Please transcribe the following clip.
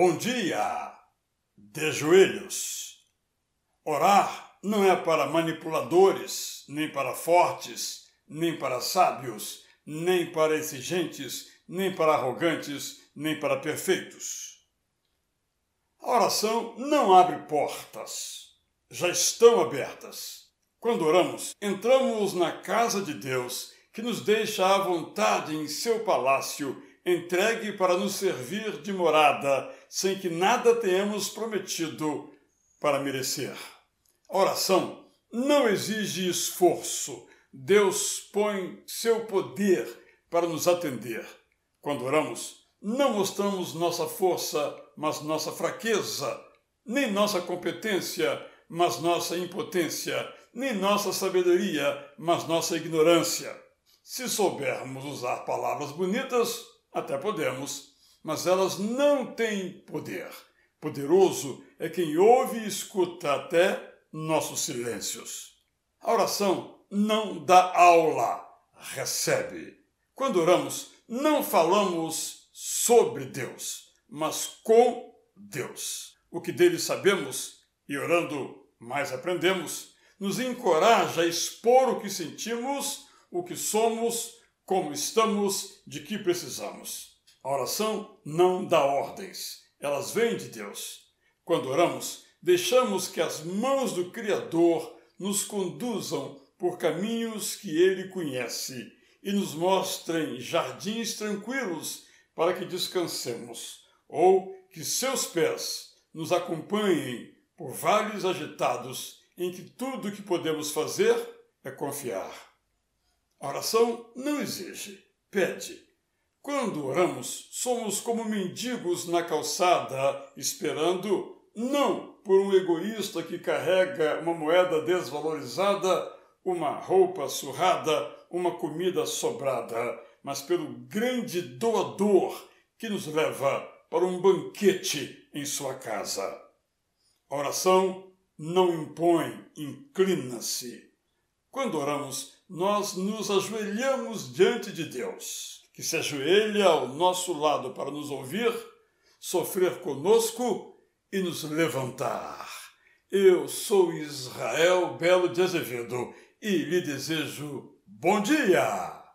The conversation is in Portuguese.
Bom dia! De joelhos. Orar não é para manipuladores, nem para fortes, nem para sábios, nem para exigentes, nem para arrogantes, nem para perfeitos. A oração não abre portas, já estão abertas. Quando oramos, entramos na casa de Deus, que nos deixa à vontade em seu palácio entregue para nos servir de morada, sem que nada tenhamos prometido para merecer. A oração não exige esforço. Deus põe seu poder para nos atender. Quando oramos, não mostramos nossa força, mas nossa fraqueza, nem nossa competência, mas nossa impotência, nem nossa sabedoria, mas nossa ignorância. Se soubermos usar palavras bonitas, até podemos, mas elas não têm poder. Poderoso é quem ouve e escuta até nossos silêncios. A oração não dá aula, recebe. Quando oramos, não falamos sobre Deus, mas com Deus. O que dele sabemos e orando mais aprendemos, nos encoraja a expor o que sentimos, o que somos, como estamos, de que precisamos. A oração não dá ordens, elas vêm de Deus. Quando oramos, deixamos que as mãos do Criador nos conduzam por caminhos que ele conhece e nos mostrem jardins tranquilos para que descansemos, ou que seus pés nos acompanhem por vales agitados em que tudo o que podemos fazer é confiar. A oração não exige, pede. Quando oramos, somos como mendigos na calçada, esperando não por um egoísta que carrega uma moeda desvalorizada, uma roupa surrada, uma comida sobrada, mas pelo grande doador que nos leva para um banquete em sua casa. A oração não impõe, inclina-se. Quando oramos, nós nos ajoelhamos diante de Deus, que se ajoelha ao nosso lado para nos ouvir, sofrer conosco e nos levantar. Eu sou Israel Belo de Azevedo e lhe desejo bom dia!